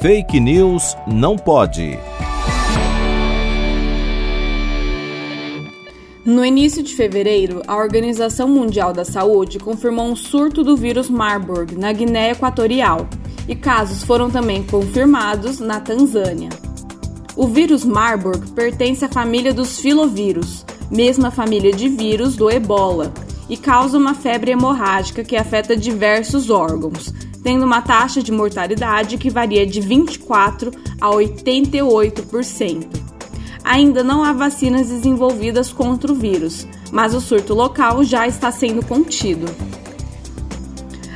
Fake News não pode. No início de fevereiro, a Organização Mundial da Saúde confirmou um surto do vírus Marburg na Guiné Equatorial, e casos foram também confirmados na Tanzânia. O vírus Marburg pertence à família dos filovírus, mesma família de vírus do ebola, e causa uma febre hemorrágica que afeta diversos órgãos, tendo uma taxa de mortalidade que varia de 24 a 88%. Ainda não há vacinas desenvolvidas contra o vírus, mas o surto local já está sendo contido.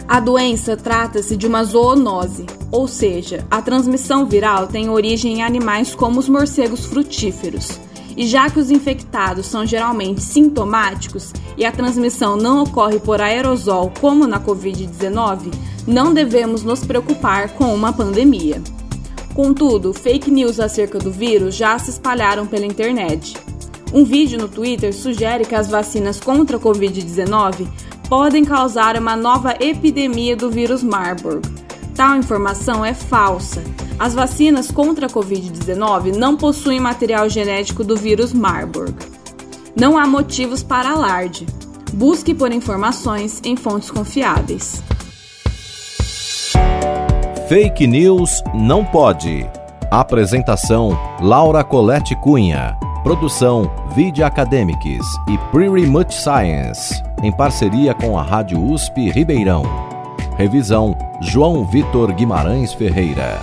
A doença trata-se de uma zoonose, ou seja, a transmissão viral tem origem em animais como os morcegos frutíferos. E já que os infectados são geralmente sintomáticos e a transmissão não ocorre por aerosol como na Covid-19, não devemos nos preocupar com uma pandemia. Contudo, fake news acerca do vírus já se espalharam pela internet. Um vídeo no Twitter sugere que as vacinas contra a Covid-19 podem causar uma nova epidemia do vírus Marburg. Tal informação é falsa. As vacinas contra a Covid-19 não possuem material genético do vírus Marburg. Não há motivos para alarde. Busque por informações em fontes confiáveis. Fake News não pode. Apresentação: Laura Colette Cunha. Produção: Video Academics e Pretty Much Science, em parceria com a Rádio USP Ribeirão. Revisão: João Vitor Guimarães Ferreira.